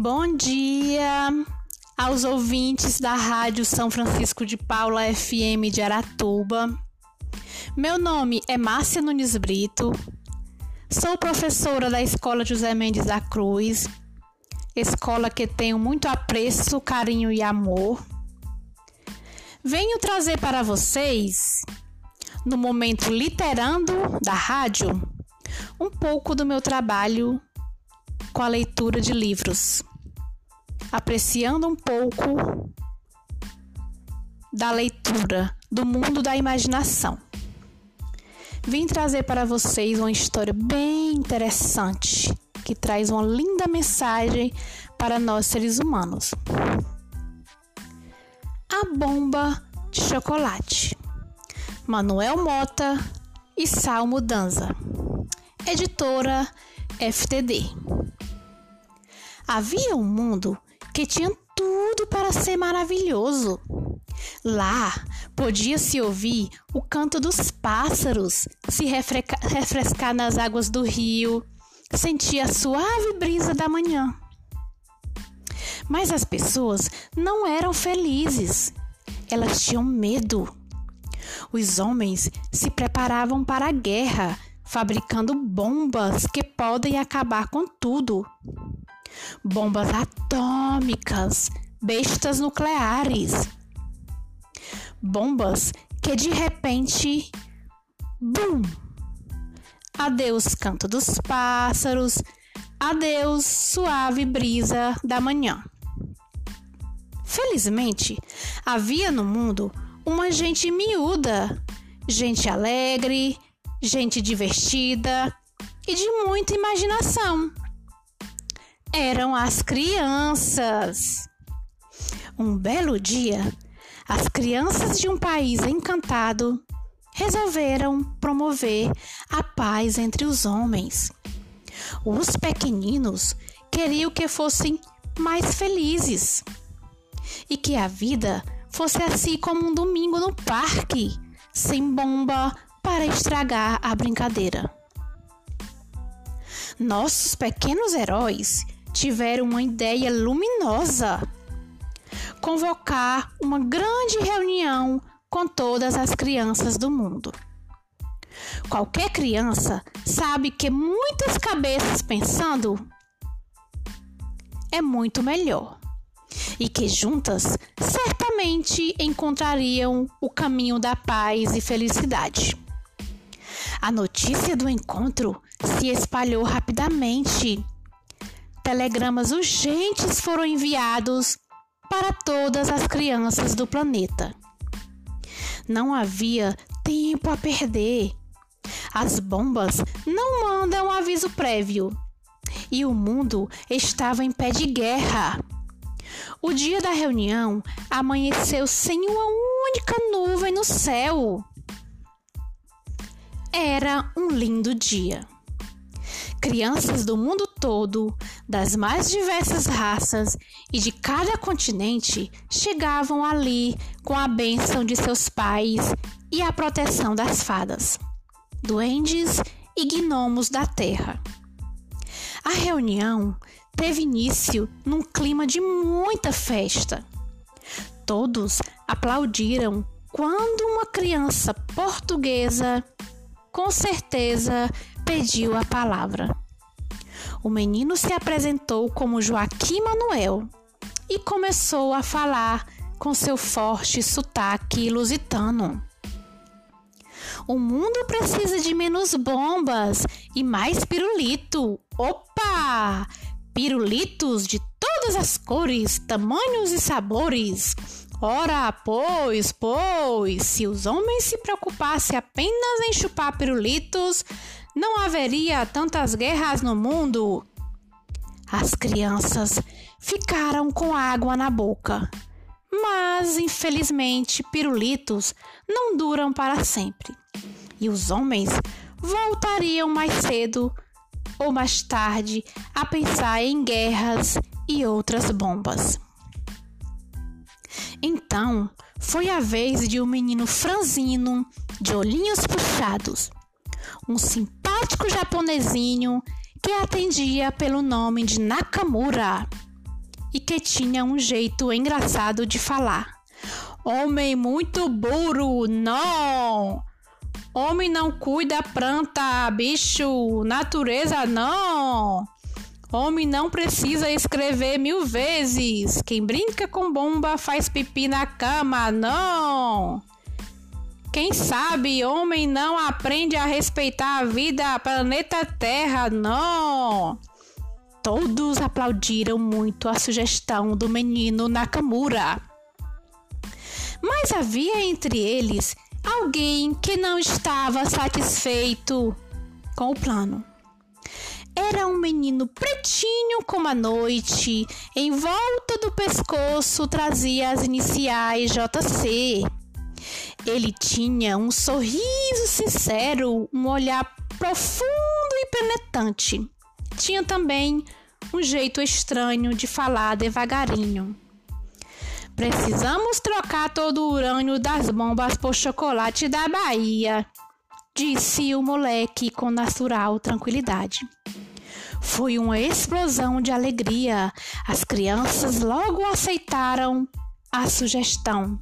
Bom dia aos ouvintes da Rádio São Francisco de Paula FM de Aratuba. Meu nome é Márcia Nunes Brito. Sou professora da Escola José Mendes da Cruz, escola que tenho muito apreço, carinho e amor. Venho trazer para vocês, no momento literando da rádio, um pouco do meu trabalho com a leitura de livros, apreciando um pouco da leitura do mundo da imaginação. Vim trazer para vocês uma história bem interessante que traz uma linda mensagem para nós seres humanos. A bomba de chocolate. Manuel Mota e Salmo Danza. Editora FTD. Havia um mundo que tinha tudo para ser maravilhoso. Lá podia-se ouvir o canto dos pássaros, se refrescar nas águas do rio, sentir a suave brisa da manhã. Mas as pessoas não eram felizes. Elas tinham medo. Os homens se preparavam para a guerra, fabricando bombas que podem acabar com tudo bombas atômicas, bestas nucleares. Bombas que de repente, bum! Adeus canto dos pássaros, adeus suave brisa da manhã. Felizmente, havia no mundo uma gente miúda, gente alegre, gente divertida e de muita imaginação eram as crianças. Um belo dia, as crianças de um país encantado resolveram promover a paz entre os homens. Os pequeninos queriam que fossem mais felizes e que a vida fosse assim como um domingo no parque, sem bomba para estragar a brincadeira. Nossos pequenos heróis tiveram uma ideia luminosa: convocar uma grande reunião com todas as crianças do mundo. Qualquer criança sabe que muitas cabeças pensando é muito melhor e que juntas certamente encontrariam o caminho da paz e felicidade. A notícia do encontro se espalhou rapidamente telegramas urgentes foram enviados para todas as crianças do planeta. Não havia tempo a perder. As bombas não mandam aviso prévio e o mundo estava em pé de guerra. O dia da reunião amanheceu sem uma única nuvem no céu. Era um lindo dia. Crianças do mundo todo, das mais diversas raças e de cada continente, chegavam ali com a bênção de seus pais e a proteção das fadas, duendes e gnomos da terra. A reunião teve início num clima de muita festa. Todos aplaudiram quando uma criança portuguesa, com certeza, pediu a palavra. O menino se apresentou como Joaquim Manuel e começou a falar com seu forte sotaque lusitano. O mundo precisa de menos bombas e mais pirulito. Opa! Pirulitos de todas as cores, tamanhos e sabores. Ora, pois, pois, se os homens se preocupassem apenas em chupar pirulitos, não haveria tantas guerras no mundo. As crianças ficaram com água na boca. Mas, infelizmente, pirulitos não duram para sempre. E os homens voltariam mais cedo ou mais tarde a pensar em guerras e outras bombas. Então, foi a vez de um menino franzino, de olhinhos puxados, um simpático japonesinho que atendia pelo nome de Nakamura. e que tinha um jeito engraçado de falar. Homem muito burro, não! Homem não cuida planta, bicho, natureza não! Homem não precisa escrever mil vezes. Quem brinca com bomba faz pipi na cama, não! Quem sabe homem não aprende a respeitar a vida, planeta Terra, não! Todos aplaudiram muito a sugestão do menino Nakamura. Mas havia entre eles alguém que não estava satisfeito com o plano. Era um menino pretinho como a noite, em volta do pescoço trazia as iniciais JC. Ele tinha um sorriso sincero, um olhar profundo e penetrante. Tinha também um jeito estranho de falar devagarinho. Precisamos trocar todo o urânio das bombas por chocolate da Bahia, disse o moleque com natural tranquilidade. Foi uma explosão de alegria. As crianças logo aceitaram a sugestão.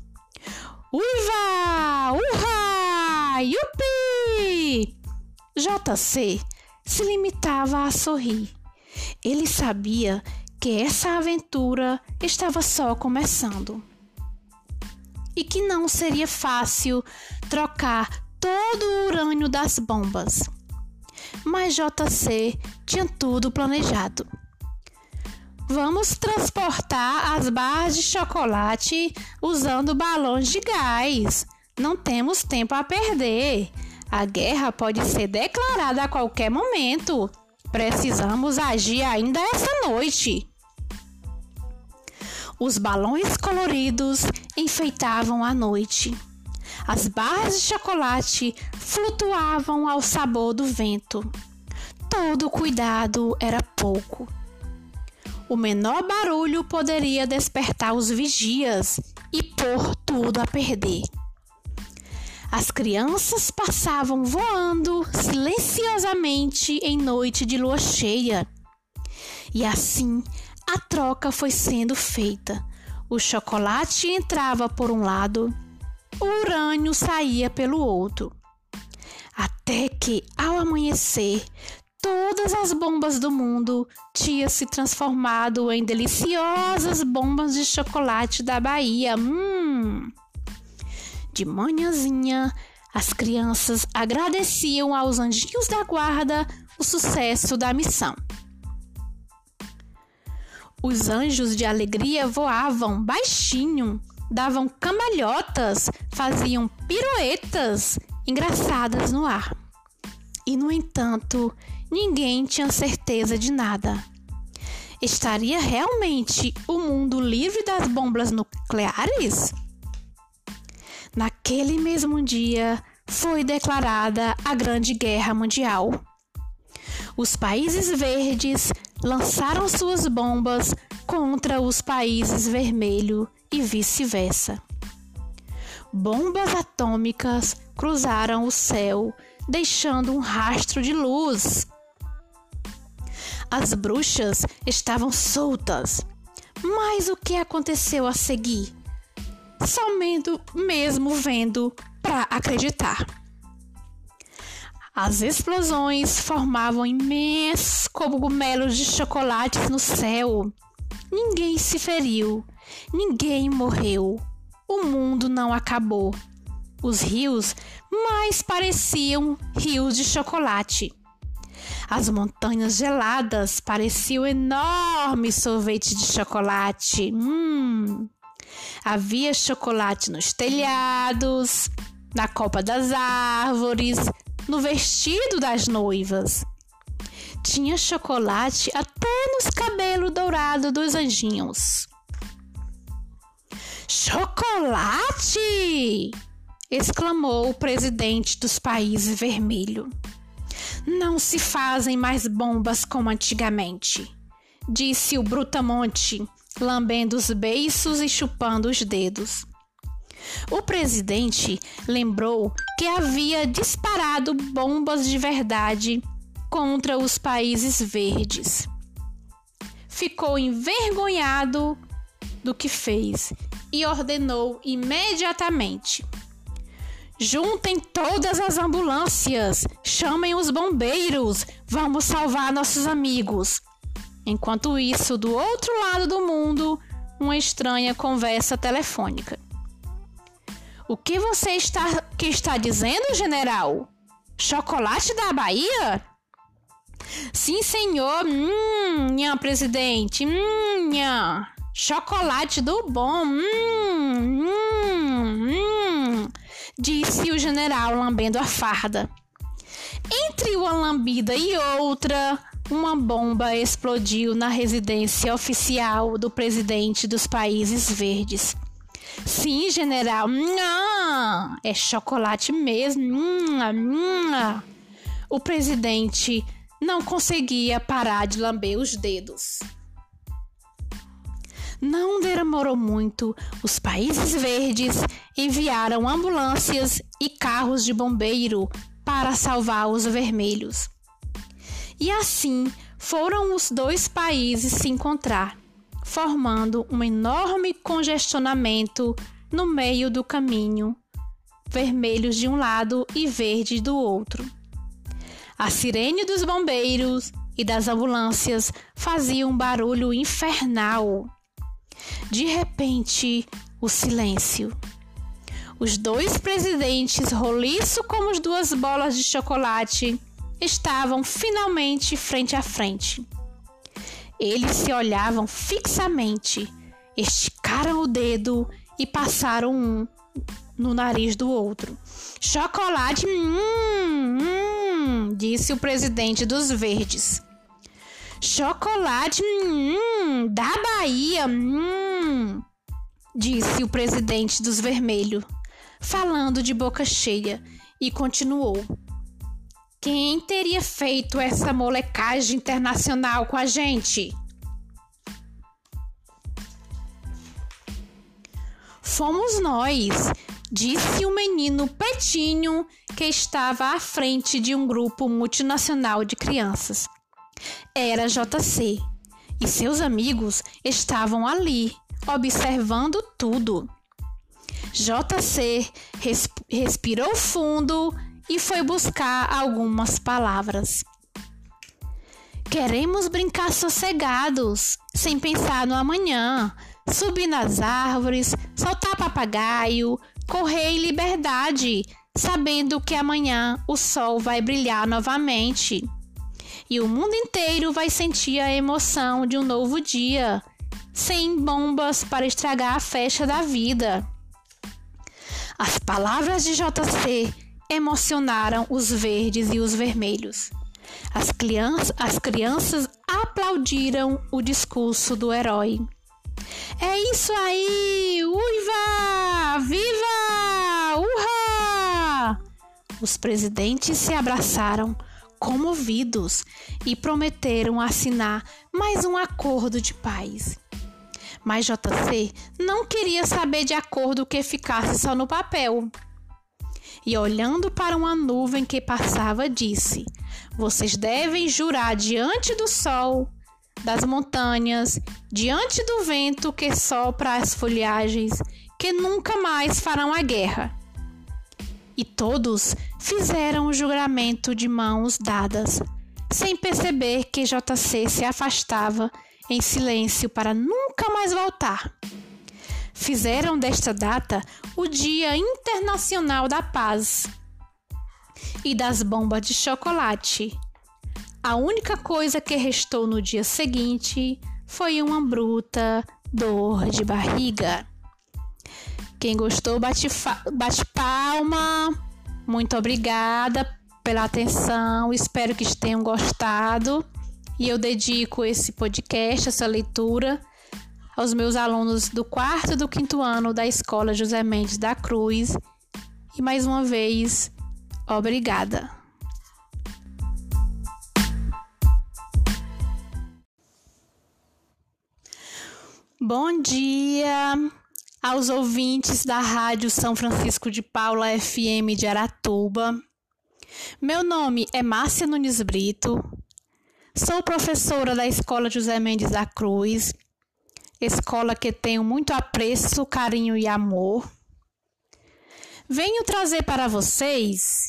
Uiva! Urra! Yupi! JC se limitava a sorrir. Ele sabia que essa aventura estava só começando e que não seria fácil trocar todo o urânio das bombas. Mas JC tinha tudo planejado. Vamos transportar as barras de chocolate usando balões de gás. Não temos tempo a perder. A guerra pode ser declarada a qualquer momento. Precisamos agir ainda essa noite. Os balões coloridos enfeitavam a noite. As barras de chocolate flutuavam ao sabor do vento. Todo cuidado era pouco. O menor barulho poderia despertar os vigias e pôr tudo a perder. As crianças passavam voando silenciosamente em noite de lua cheia. E assim a troca foi sendo feita. O chocolate entrava por um lado, o urânio saía pelo outro. Até que, ao amanhecer, todas as bombas do mundo tinham se transformado em deliciosas bombas de chocolate da Bahia. Hum! De manhãzinha, as crianças agradeciam aos anjinhos da guarda o sucesso da missão. Os anjos de alegria voavam baixinho, davam cambalhotas, faziam piruetas engraçadas no ar. E, no entanto, ninguém tinha certeza de nada. Estaria realmente o mundo livre das bombas nucleares? Naquele mesmo dia foi declarada a Grande Guerra Mundial. Os países verdes lançaram suas bombas contra os países vermelhos e vice-versa. Bombas atômicas cruzaram o céu, deixando um rastro de luz. As bruxas estavam soltas. Mas o que aconteceu a seguir? Somente mesmo vendo para acreditar. As explosões formavam imensos cogumelos de chocolates no céu. Ninguém se feriu, ninguém morreu. O mundo não acabou. Os rios mais pareciam rios de chocolate. As montanhas geladas pareciam enormes sorvetes de chocolate. Hum! Havia chocolate nos telhados, na copa das árvores, no vestido das noivas. Tinha chocolate até nos cabelos dourados dos anjinhos. Chocolate! exclamou o presidente dos países vermelho. Não se fazem mais bombas como antigamente, disse o Brutamonte, lambendo os beiços e chupando os dedos. O presidente lembrou que havia disparado bombas de verdade contra os países verdes. ficou envergonhado do que fez e ordenou imediatamente: Juntem todas as ambulâncias, chamem os bombeiros, vamos salvar nossos amigos. Enquanto isso, do outro lado do mundo, uma estranha conversa telefônica. O que você está, que está dizendo, general? Chocolate da Bahia? Sim, senhor. Hum, minha presidente. Hum, minha. Chocolate do bom. Hum, hum, hum, disse o general lambendo a farda. Entre uma lambida e outra, uma bomba explodiu na residência oficial do presidente dos Países Verdes. Sim, general. Não, é chocolate mesmo. O presidente não conseguia parar de lamber os dedos. Não demorou muito, os países verdes enviaram ambulâncias e carros de bombeiro para salvar os vermelhos. E assim foram os dois países se encontrar, formando um enorme congestionamento no meio do caminho, vermelhos de um lado e verde do outro. A sirene dos bombeiros e das ambulâncias fazia um barulho infernal. De repente, o silêncio. Os dois presidentes, roliço como as duas bolas de chocolate, estavam finalmente frente a frente. Eles se olhavam fixamente, esticaram o dedo e passaram um no nariz do outro. Chocolate, hum, hum, disse o presidente dos Verdes. Chocolate, hum, da Bahia, hum, disse o presidente dos Vermelhos, falando de boca cheia, e continuou. Quem teria feito essa molecagem internacional com a gente? Fomos nós, disse o menino Petinho que estava à frente de um grupo multinacional de crianças. Era JC e seus amigos estavam ali, observando tudo. JC respirou fundo e foi buscar algumas palavras. Queremos brincar sossegados, sem pensar no amanhã, subir nas árvores, soltar papagaio, correr em liberdade, sabendo que amanhã o sol vai brilhar novamente. E o mundo inteiro vai sentir a emoção de um novo dia, sem bombas para estragar a festa da vida. As palavras de JC emocionaram os verdes e os vermelhos. As, crianças, as crianças aplaudiram o discurso do herói. É isso aí! Uiva! Viva! Urra! Os presidentes se abraçaram, comovidos, e prometeram assinar mais um acordo de paz. Mas JC não queria saber de acordo que ficasse só no papel. E olhando para uma nuvem que passava, disse: Vocês devem jurar diante do sol das montanhas, diante do vento que sopra as folhagens, que nunca mais farão a guerra. E todos fizeram o juramento de mãos dadas, sem perceber que JC se afastava em silêncio para nunca mais voltar. Fizeram desta data o Dia Internacional da Paz e das bombas de chocolate a única coisa que restou no dia seguinte foi uma bruta dor de barriga. Quem gostou, bate, bate palma. Muito obrigada pela atenção. Espero que tenham gostado. E eu dedico esse podcast, essa leitura, aos meus alunos do quarto e do quinto ano da Escola José Mendes da Cruz. E mais uma vez, obrigada. Bom dia aos ouvintes da Rádio São Francisco de Paula FM de Aratuba. Meu nome é Márcia Nunes Brito, Sou professora da Escola José Mendes da Cruz, escola que tenho muito apreço, carinho e amor. Venho trazer para vocês,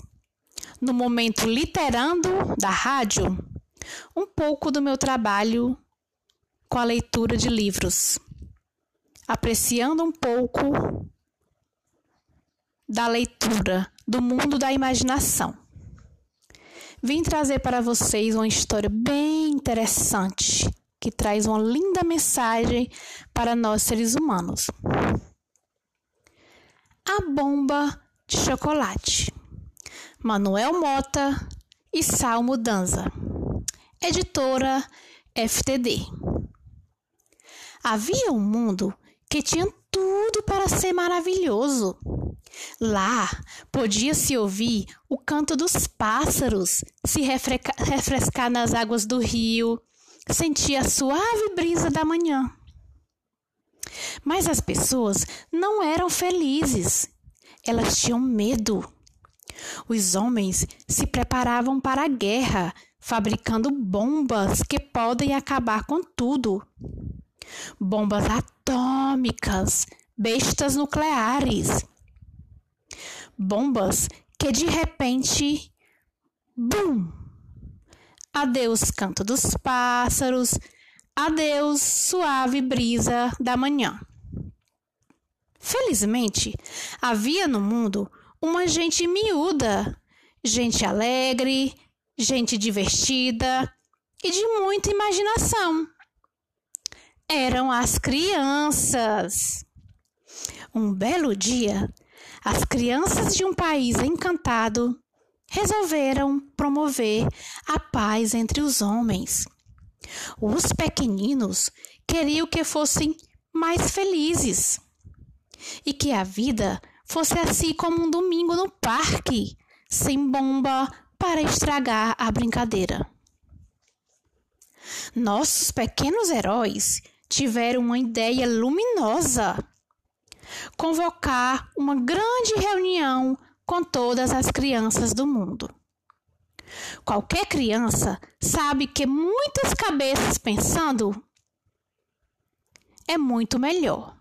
no momento literando da rádio, um pouco do meu trabalho com a leitura de livros, apreciando um pouco da leitura do mundo da imaginação. Vim trazer para vocês uma história bem interessante que traz uma linda mensagem para nós seres humanos. A bomba de chocolate. Manuel Mota e Salmo Danza. Editora FTD. Havia um mundo que tinha tudo para ser maravilhoso. Lá podia-se ouvir o canto dos pássaros, se refrescar nas águas do rio, sentir a suave brisa da manhã. Mas as pessoas não eram felizes. Elas tinham medo. Os homens se preparavam para a guerra, fabricando bombas que podem acabar com tudo. Bombas atômicas, bestas nucleares. Bombas que de repente, bum! Adeus canto dos pássaros, adeus suave brisa da manhã. Felizmente, havia no mundo uma gente miúda, gente alegre, gente divertida e de muita imaginação. Eram as crianças. Um belo dia, as crianças de um país encantado resolveram promover a paz entre os homens. Os pequeninos queriam que fossem mais felizes e que a vida fosse assim como um domingo no parque, sem bomba para estragar a brincadeira. Nossos pequenos heróis tiveram uma ideia luminosa: convocar uma grande reunião com todas as crianças do mundo. Qualquer criança sabe que muitas cabeças pensando é muito melhor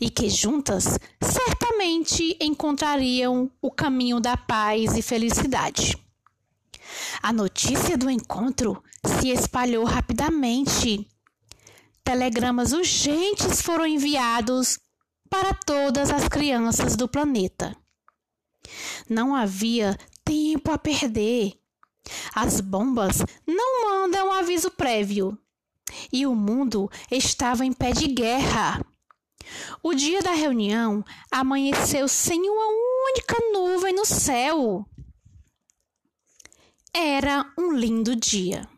e que juntas certamente encontrariam o caminho da paz e felicidade. A notícia do encontro se espalhou rapidamente. Telegramas urgentes foram enviados para todas as crianças do planeta. Não havia tempo a perder. As bombas não mandam aviso prévio. E o mundo estava em pé de guerra. O dia da reunião amanheceu sem uma única nuvem no céu. Era um lindo dia.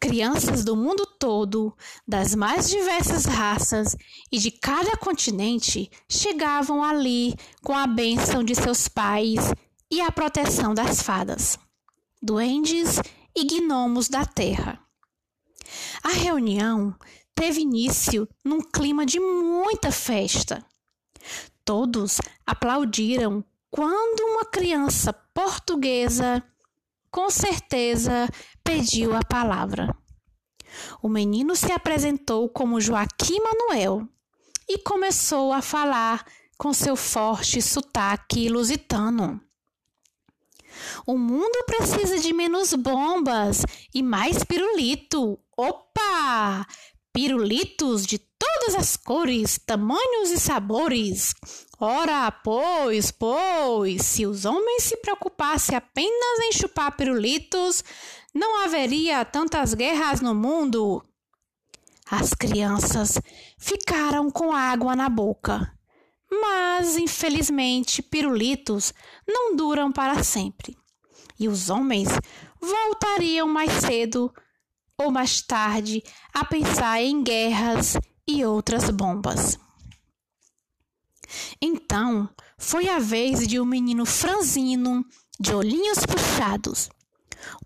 Crianças do mundo todo, das mais diversas raças e de cada continente chegavam ali com a bênção de seus pais e a proteção das fadas, duendes e gnomos da terra. A reunião teve início num clima de muita festa. Todos aplaudiram quando uma criança portuguesa, com certeza, pediu a palavra. O menino se apresentou como Joaquim Manuel e começou a falar com seu forte sotaque lusitano. O mundo precisa de menos bombas e mais pirulito. Opa! Pirulitos de todas as cores, tamanhos e sabores. Ora, pois, pois, se os homens se preocupassem apenas em chupar pirulitos, não haveria tantas guerras no mundo. As crianças ficaram com água na boca. Mas, infelizmente, pirulitos não duram para sempre. E os homens voltariam mais cedo ou mais tarde a pensar em guerras e outras bombas. Então, foi a vez de um menino franzino, de olhinhos puxados,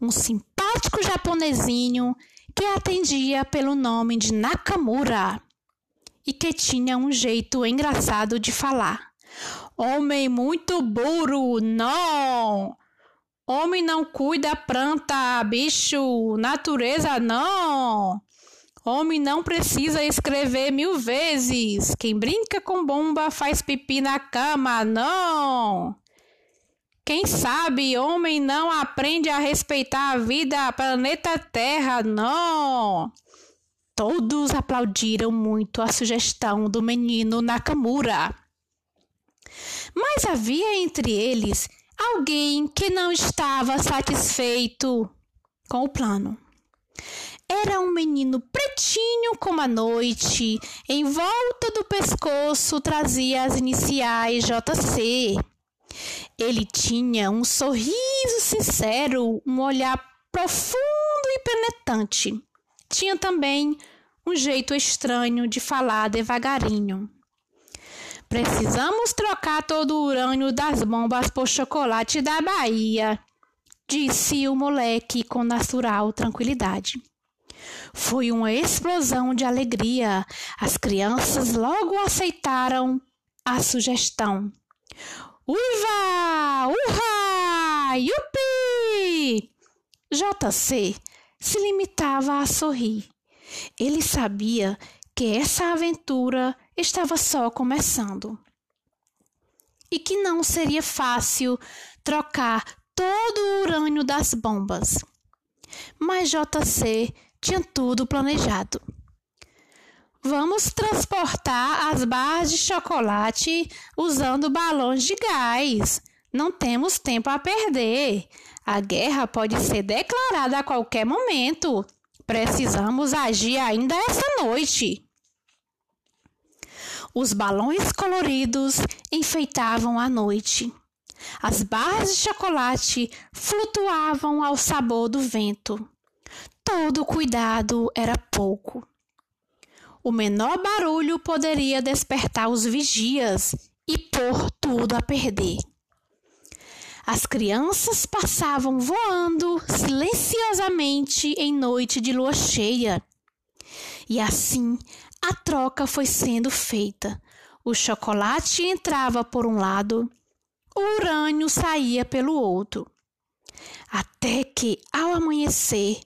um simpático japonesinho que atendia pelo nome de Nakamura e que tinha um jeito engraçado de falar. Homem muito burro, não! Homem não cuida planta, bicho, natureza não. Homem não precisa escrever mil vezes. Quem brinca com bomba faz pipi na cama, não. Quem sabe homem não aprende a respeitar a vida, planeta Terra, não. Todos aplaudiram muito a sugestão do menino Nakamura. Mas havia entre eles alguém que não estava satisfeito com o plano. Era um menino pretinho como a noite, em volta do pescoço trazia as iniciais JC. Ele tinha um sorriso sincero, um olhar profundo e penetrante. Tinha também um jeito estranho de falar devagarinho. Precisamos trocar todo o urânio das bombas por chocolate da Bahia, disse o moleque com natural tranquilidade. Foi uma explosão de alegria. As crianças logo aceitaram a sugestão. Uiva! Urra! Yupi! JC se limitava a sorrir. Ele sabia que essa aventura estava só começando e que não seria fácil trocar todo o urânio das bombas. Mas JC tinha tudo planejado. Vamos transportar as barras de chocolate usando balões de gás. Não temos tempo a perder. A guerra pode ser declarada a qualquer momento. Precisamos agir ainda esta noite. Os balões coloridos enfeitavam a noite. As barras de chocolate flutuavam ao sabor do vento. Todo cuidado era pouco. O menor barulho poderia despertar os vigias e pôr tudo a perder. As crianças passavam voando silenciosamente em noite de lua cheia. E assim a troca foi sendo feita. O chocolate entrava por um lado, o urânio saía pelo outro. Até que, ao amanhecer,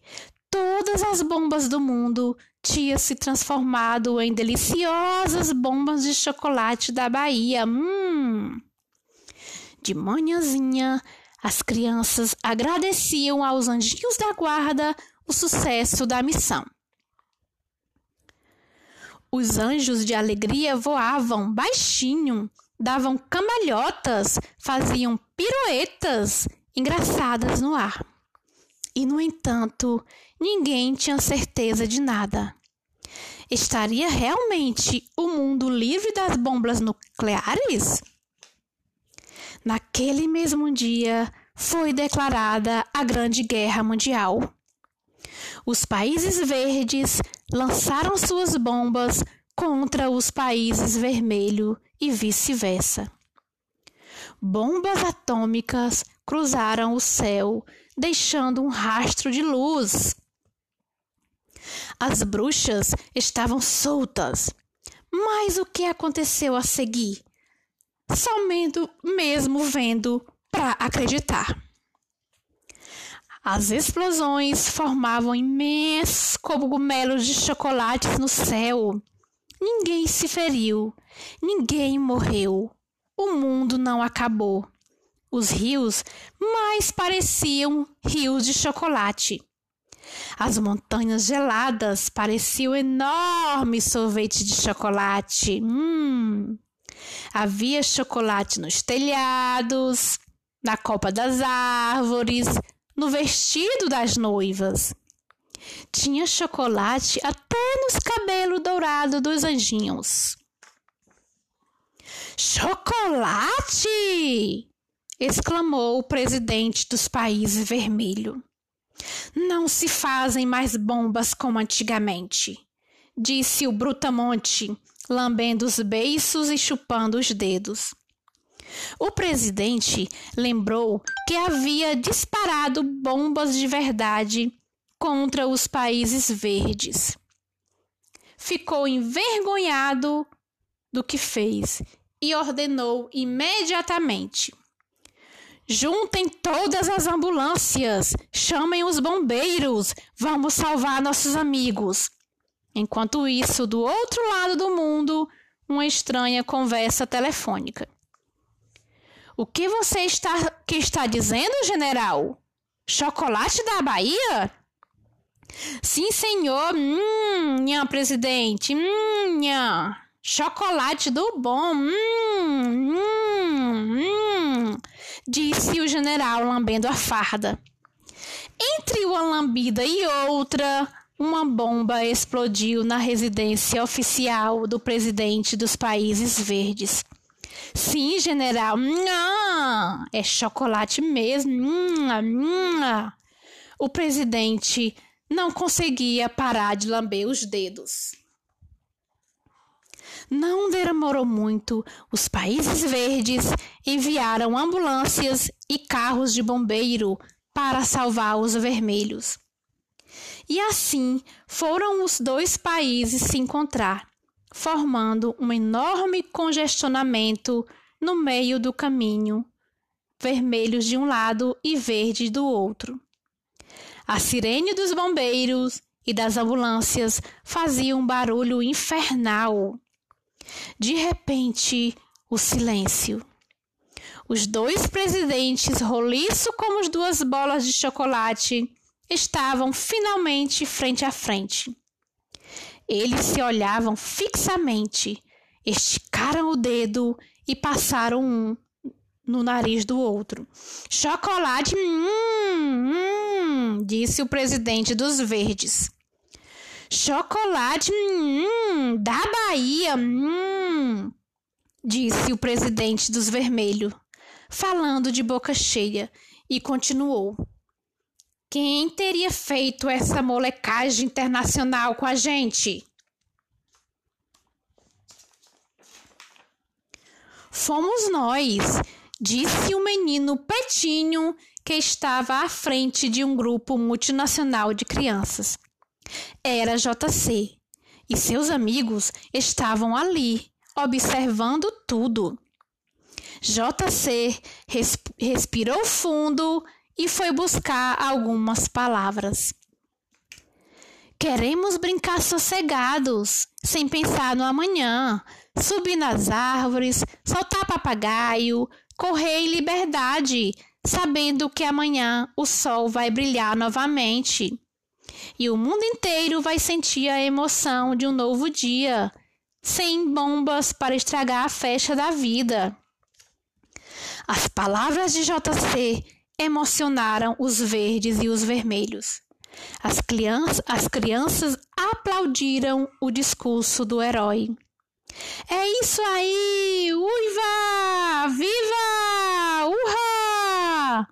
todas as bombas do mundo tinham se transformado em deliciosas bombas de chocolate da Bahia. Hum! De manhãzinha, as crianças agradeciam aos anjinhos da guarda o sucesso da missão. Os anjos de alegria voavam baixinho, davam cambalhotas, faziam piruetas engraçadas no ar. E, no entanto, ninguém tinha certeza de nada. Estaria realmente o mundo livre das bombas nucleares? Naquele mesmo dia foi declarada a Grande Guerra Mundial. Os países verdes lançaram suas bombas contra os países vermelhos e vice-versa. Bombas atômicas cruzaram o céu, deixando um rastro de luz. As bruxas estavam soltas. Mas o que aconteceu a seguir? somente mesmo vendo para acreditar. As explosões formavam imensos cogumelos de chocolates no céu. Ninguém se feriu, ninguém morreu. O mundo não acabou. Os rios mais pareciam rios de chocolate. As montanhas geladas pareciam enormes sorvetes de chocolate. Hum, Havia chocolate nos telhados, na copa das árvores, no vestido das noivas. Tinha chocolate até nos cabelos dourados dos anjinhos. Chocolate! exclamou o presidente dos países vermelho. Não se fazem mais bombas como antigamente, disse o Brutamonte, lambendo os beiços e chupando os dedos. O presidente lembrou que havia disparado bombas de verdade contra os países verdes. Ficou envergonhado do que fez e ordenou imediatamente: Juntem todas as ambulâncias, chamem os bombeiros, vamos salvar nossos amigos. Enquanto isso, do outro lado do mundo, uma estranha conversa telefônica. O que você está, que está dizendo, general? Chocolate da Bahia? Sim, senhor. Hum, nha, presidente. Hum, nha. Chocolate do bom. Hum, hum, hum, disse o general lambendo a farda. Entre uma lambida e outra, uma bomba explodiu na residência oficial do presidente dos Países Verdes. Sim, general. Hum, é chocolate mesmo. Hum, o presidente não conseguia parar de lamber os dedos. Não demorou muito, os países verdes enviaram ambulâncias e carros de bombeiro para salvar os vermelhos. E assim foram os dois países se encontrar, formando um enorme congestionamento no meio do caminho, vermelhos de um lado e verde do outro. A sirene dos bombeiros e das ambulâncias fazia um barulho infernal. De repente, o silêncio. Os dois presidentes, roliço como as duas bolas de chocolate, estavam finalmente frente a frente. Eles se olhavam fixamente, esticaram o dedo e passaram um no nariz do outro. Chocolate, hum, hum, disse o presidente dos Verdes. Chocolate hum, da Bahia, hum, disse o presidente dos Vermelhos, falando de boca cheia, e continuou. Quem teria feito essa molecagem internacional com a gente? Fomos nós, disse o menino Petinho que estava à frente de um grupo multinacional de crianças. Era JC e seus amigos estavam ali, observando tudo. JC respirou fundo e foi buscar algumas palavras. Queremos brincar sossegados, sem pensar no amanhã, subir nas árvores, soltar papagaio, correr em liberdade, sabendo que amanhã o sol vai brilhar novamente e o mundo inteiro vai sentir a emoção de um novo dia, sem bombas para estragar a festa da vida. As palavras de JC emocionaram os verdes e os vermelhos. As, crianças, as crianças aplaudiram o discurso do herói. É isso aí! Uiva! Viva! Urra!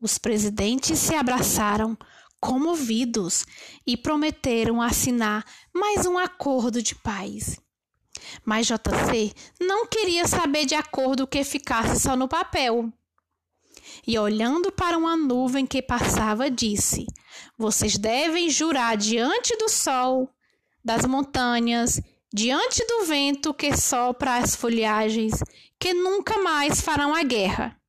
Os presidentes se abraçaram, comovidos e prometeram assinar mais um acordo de paz. Mas JC não queria saber de acordo que ficasse só no papel. E olhando para uma nuvem que passava, disse: Vocês devem jurar diante do sol, das montanhas, diante do vento que sopra as folhagens, que nunca mais farão a guerra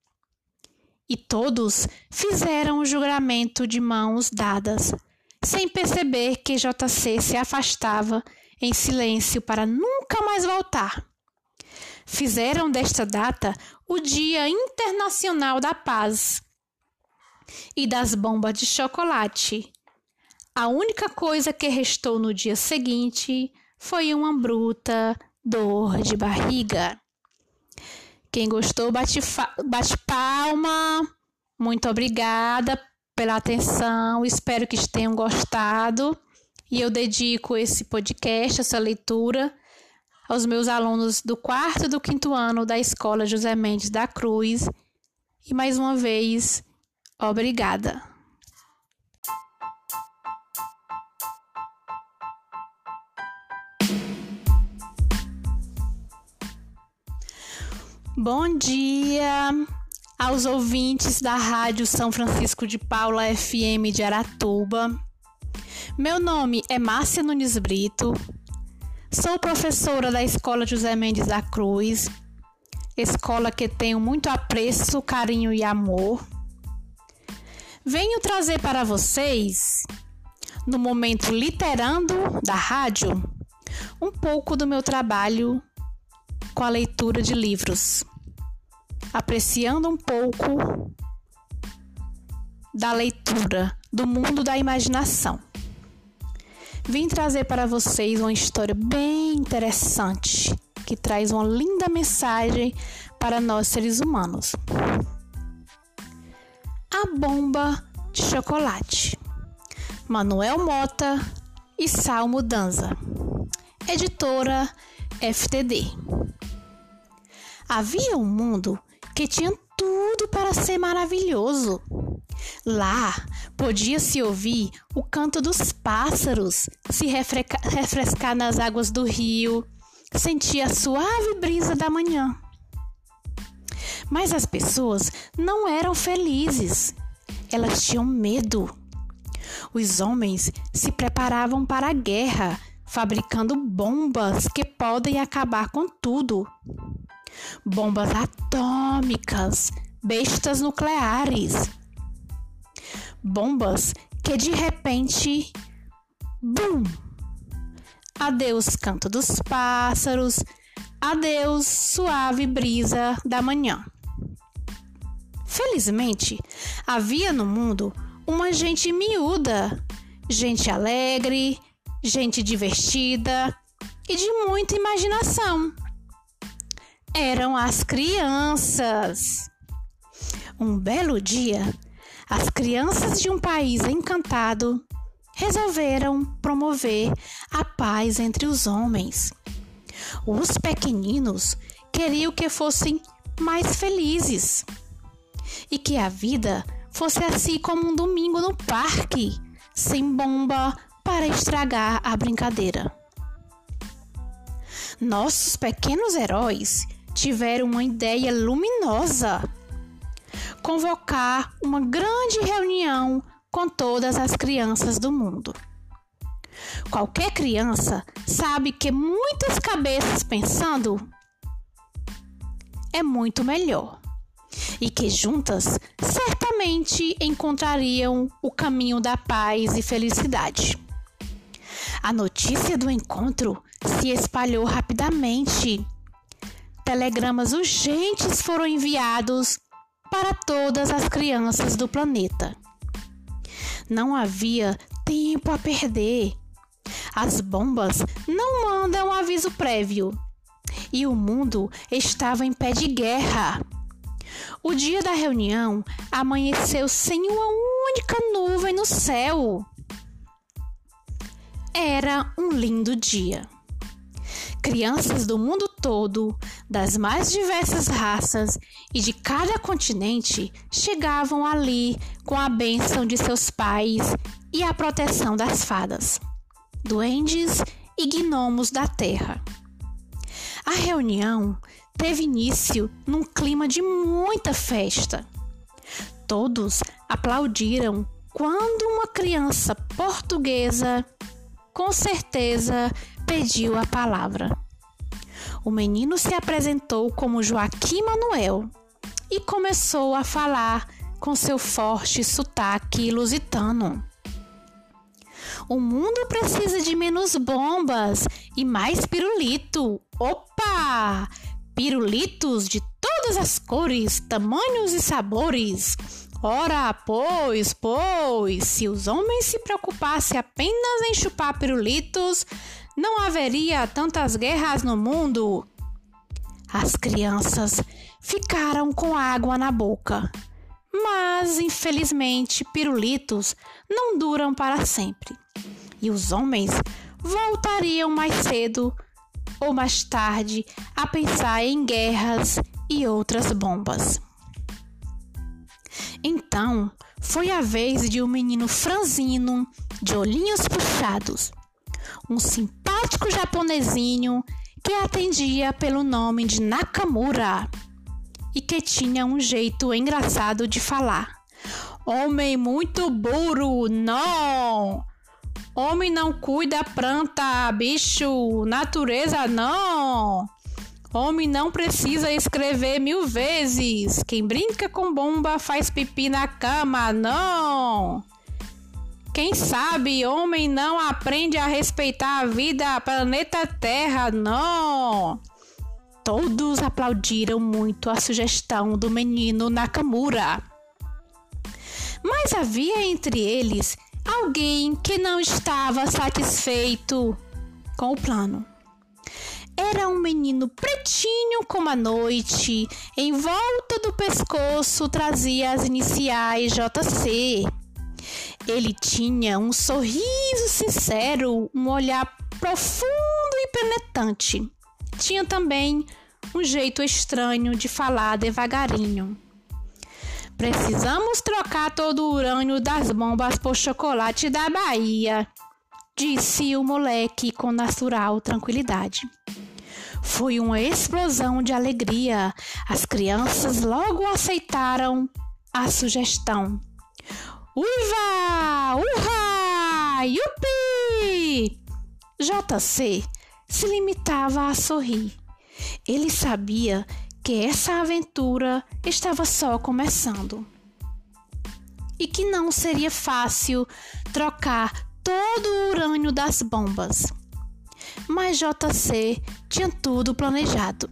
e todos fizeram o juramento de mãos dadas, sem perceber que JC se afastava em silêncio para nunca mais voltar. Fizeram desta data o Dia Internacional da Paz e das bombas de chocolate. A única coisa que restou no dia seguinte foi uma bruta dor de barriga. Quem gostou, bate, bate palma. Muito obrigada pela atenção. Espero que tenham gostado. E eu dedico esse podcast, essa leitura, aos meus alunos do quarto e do quinto ano da Escola José Mendes da Cruz. E mais uma vez, obrigada. Bom dia aos ouvintes da Rádio São Francisco de Paula FM de Aratuba. Meu nome é Márcia Nunes Brito, sou professora da Escola José Mendes da Cruz, escola que tenho muito apreço, carinho e amor. Venho trazer para vocês, no momento literando da rádio, um pouco do meu trabalho com a leitura de livros, apreciando um pouco da leitura do mundo da imaginação. Vim trazer para vocês uma história bem interessante que traz uma linda mensagem para nós seres humanos. A bomba de chocolate. Manuel Mota e Salmo Danza. Editora FTD. Havia um mundo que tinha tudo para ser maravilhoso. Lá podia-se ouvir o canto dos pássaros, se refrescar nas águas do rio, sentir a suave brisa da manhã. Mas as pessoas não eram felizes, elas tinham medo. Os homens se preparavam para a guerra, fabricando bombas que podem acabar com tudo. Bombas atômicas, bestas nucleares. Bombas que de repente, bum! Adeus canto dos pássaros, adeus suave brisa da manhã. Felizmente, havia no mundo uma gente miúda, gente alegre, gente divertida e de muita imaginação. Eram as crianças. Um belo dia, as crianças de um país encantado resolveram promover a paz entre os homens. Os pequeninos queriam que fossem mais felizes e que a vida fosse assim como um domingo no parque, sem bomba para estragar a brincadeira. Nossos pequenos heróis tiveram uma ideia luminosa: convocar uma grande reunião com todas as crianças do mundo. Qualquer criança sabe que muitas cabeças pensando é muito melhor e que juntas certamente encontrariam o caminho da paz e felicidade. A notícia do encontro se espalhou rapidamente. Telegramas urgentes foram enviados para todas as crianças do planeta. Não havia tempo a perder. As bombas não mandam aviso prévio e o mundo estava em pé de guerra. O dia da reunião amanheceu sem uma única nuvem no céu. Era um lindo dia. Crianças do mundo todo, das mais diversas raças e de cada continente chegavam ali com a bênção de seus pais e a proteção das fadas, duendes e gnomos da terra. A reunião teve início num clima de muita festa. Todos aplaudiram quando uma criança portuguesa, com certeza, pediu a palavra. O menino se apresentou como Joaquim Manuel e começou a falar com seu forte sotaque lusitano. O mundo precisa de menos bombas e mais pirulito. Opa! Pirulitos de todas as cores, tamanhos e sabores. Ora, pois, pois, se os homens se preocupassem apenas em chupar pirulitos, não haveria tantas guerras no mundo. As crianças ficaram com água na boca. Mas, infelizmente, pirulitos não duram para sempre. E os homens voltariam mais cedo ou mais tarde a pensar em guerras e outras bombas. Então, foi a vez de um menino franzino, de olhinhos puxados, um simpático japonesinho que atendia pelo nome de Nakamura e que tinha um jeito engraçado de falar. Homem muito burro, não! Homem não cuida planta, bicho, natureza não. Homem não precisa escrever mil vezes. Quem brinca com bomba faz pipi na cama, não. Quem sabe homem não aprende a respeitar a vida, planeta Terra, não. Todos aplaudiram muito a sugestão do menino Nakamura. Mas havia entre eles alguém que não estava satisfeito com o plano. Era um menino pretinho como a noite, em volta do pescoço trazia as iniciais JC. Ele tinha um sorriso sincero, um olhar profundo e penetrante. Tinha também um jeito estranho de falar devagarinho. Precisamos trocar todo o urânio das bombas por chocolate da Bahia, disse o moleque com natural tranquilidade. Foi uma explosão de alegria. As crianças logo aceitaram a sugestão. Uiva! Urra! Yupi! JC se limitava a sorrir. Ele sabia que essa aventura estava só começando e que não seria fácil trocar todo o urânio das bombas. Mas JC tinha tudo planejado.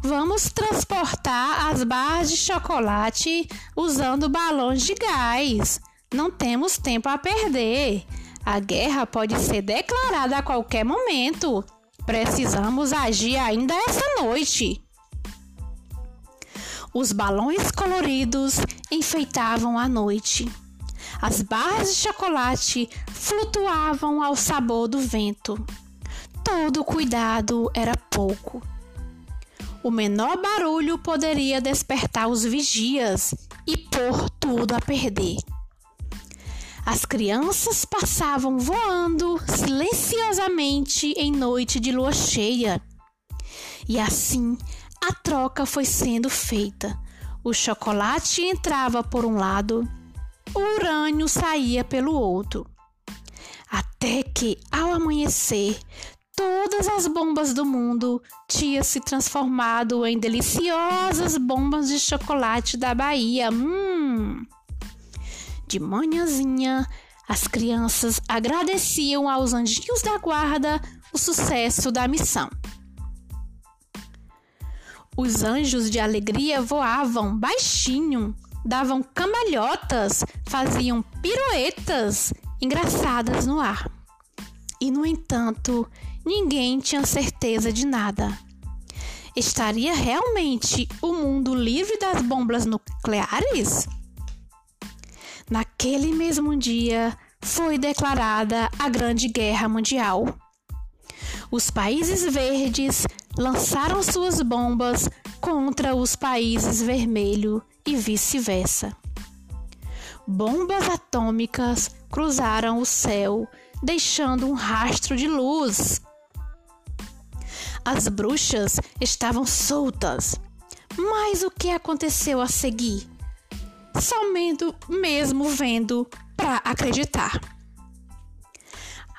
Vamos transportar as barras de chocolate usando balões de gás. Não temos tempo a perder. A guerra pode ser declarada a qualquer momento. Precisamos agir ainda essa noite. Os balões coloridos enfeitavam a noite. As barras de chocolate flutuavam ao sabor do vento. Todo cuidado era pouco. O menor barulho poderia despertar os vigias e pôr tudo a perder. As crianças passavam voando silenciosamente em noite de lua cheia. E assim a troca foi sendo feita. O chocolate entrava por um lado, o urânio saía pelo outro. Até que, ao amanhecer, todas as bombas do mundo tinham se transformado em deliciosas bombas de chocolate da Bahia. Hum! De manhãzinha, as crianças agradeciam aos anjinhos da guarda o sucesso da missão. Os anjos de alegria voavam baixinho, davam cambalhotas, faziam piruetas engraçadas no ar. E, no entanto, ninguém tinha certeza de nada. Estaria realmente o mundo livre das bombas nucleares? Naquele mesmo dia foi declarada a Grande Guerra Mundial. Os países verdes lançaram suas bombas contra os países vermelhos e vice-versa. Bombas atômicas cruzaram o céu, deixando um rastro de luz. As bruxas estavam soltas. Mas o que aconteceu a seguir? somente mesmo vendo para acreditar.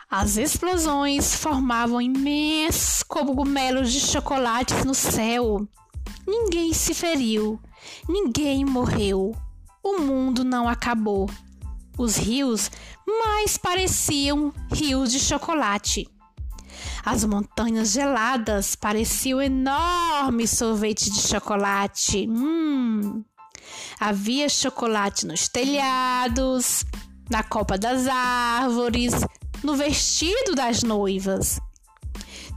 As explosões formavam imensos cogumelos de chocolates no céu. Ninguém se feriu, ninguém morreu. O mundo não acabou. Os rios mais pareciam rios de chocolate. As montanhas geladas pareciam enormes sorvetes de chocolate. Hum. Havia chocolate nos telhados, na copa das árvores, no vestido das noivas.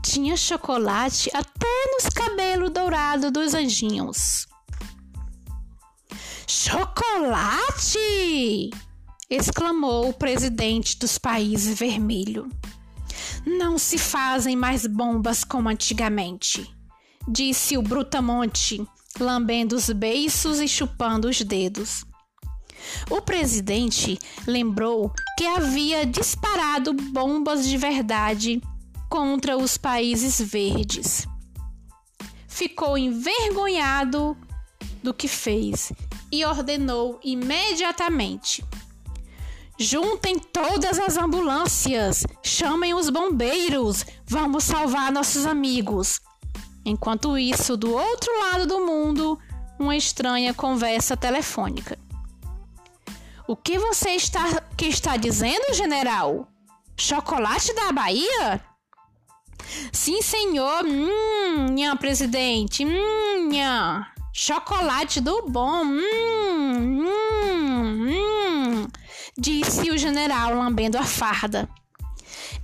Tinha chocolate até nos cabelos dourados dos anjinhos. Chocolate! exclamou o presidente dos países vermelho. Não se fazem mais bombas como antigamente, disse o Brutamonte, lambendo os beiços e chupando os dedos. O presidente lembrou que havia disparado bombas de verdade contra os países verdes. Ficou envergonhado do que fez e ordenou imediatamente: Juntem todas as ambulâncias, chamem os bombeiros, vamos salvar nossos amigos. Enquanto isso, do outro lado do mundo, uma estranha conversa telefônica. O que você está, que está dizendo, general? Chocolate da Bahia? Sim, senhor. Hum, minha presidente. Hum, minha. Chocolate do bom. Hum, hum, hum, disse o general lambendo a farda.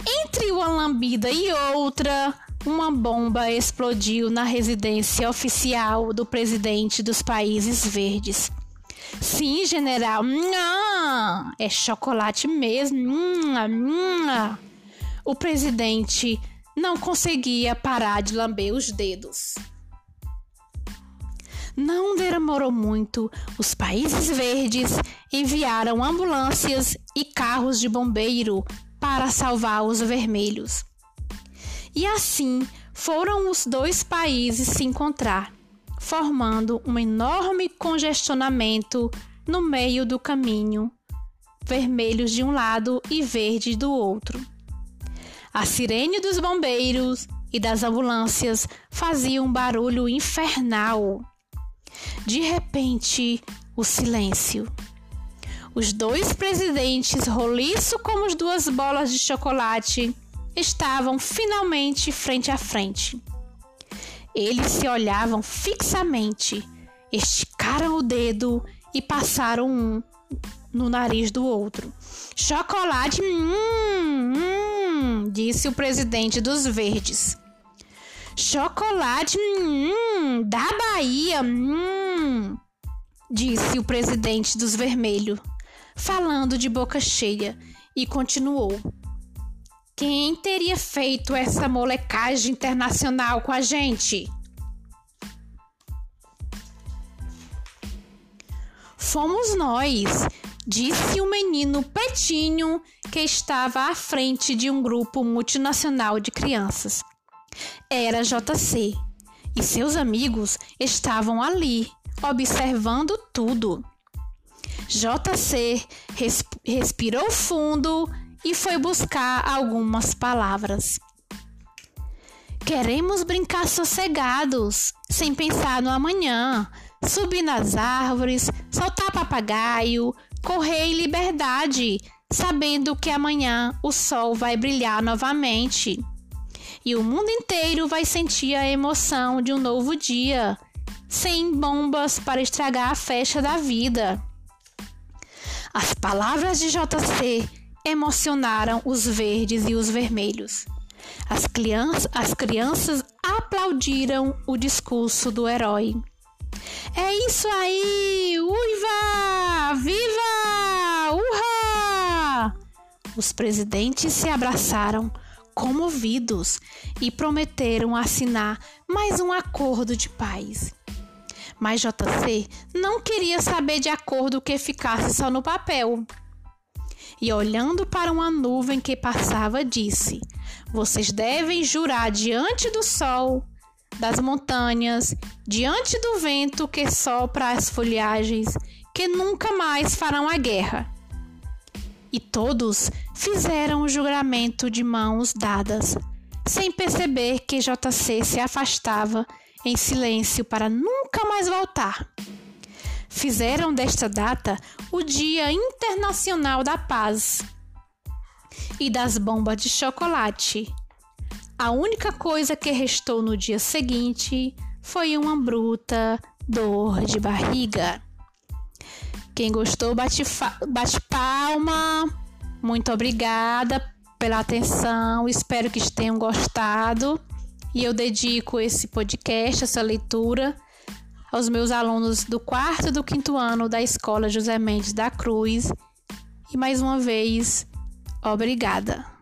Entre uma lambida e outra, uma bomba explodiu na residência oficial do presidente dos Países Verdes. Sim, general. É chocolate mesmo. O presidente não conseguia parar de lamber os dedos. Não demorou muito, os países verdes enviaram ambulâncias e carros de bombeiro para salvar os vermelhos. E assim foram os dois países se encontrar, formando um enorme congestionamento no meio do caminho, vermelhos de um lado e verde do outro. A sirene dos bombeiros e das ambulâncias fazia um barulho infernal. De repente, o silêncio. Os dois presidentes, roliço como as duas bolas de chocolate, estavam finalmente frente a frente. Eles se olhavam fixamente, esticaram o dedo e passaram um no nariz do outro. Chocolate, hum, hum, disse o presidente dos Verdes. Chocolate, hum, da Bahia, hum, disse o presidente dos Vermelhos, falando de boca cheia, e continuou. Quem teria feito essa molecagem internacional com a gente? Fomos nós, disse o menino Petinho que estava à frente de um grupo multinacional de crianças. Era JC e seus amigos estavam ali, observando tudo. JC respirou fundo e foi buscar algumas palavras. Queremos brincar sossegados, sem pensar no amanhã, subir nas árvores, soltar papagaio, correr em liberdade, sabendo que amanhã o sol vai brilhar novamente. E o mundo inteiro vai sentir a emoção de um novo dia, sem bombas para estragar a festa da vida. As palavras de JC emocionaram os verdes e os vermelhos. As, crianças, as crianças aplaudiram o discurso do herói. É isso aí! Uiva! Viva! Urra! Os presidentes se abraçaram, comovidos, e prometeram assinar mais um acordo de paz. Mas JC não queria saber de acordo que ficasse só no papel. E olhando para uma nuvem que passava, disse: Vocês devem jurar diante do sol das montanhas, diante do vento que sopra as folhagens, que nunca mais farão a guerra. E todos fizeram o juramento de mãos dadas, sem perceber que JC se afastava em silêncio para nunca mais voltar. Fizeram desta data o Dia Internacional da Paz e das bombas de chocolate a única coisa que restou no dia seguinte foi uma bruta dor de barriga. Quem gostou, bate, bate palma. Muito obrigada pela atenção. Espero que tenham gostado. E eu dedico esse podcast, essa leitura, aos meus alunos do quarto e do quinto ano da Escola José Mendes da Cruz. E mais uma vez, obrigada.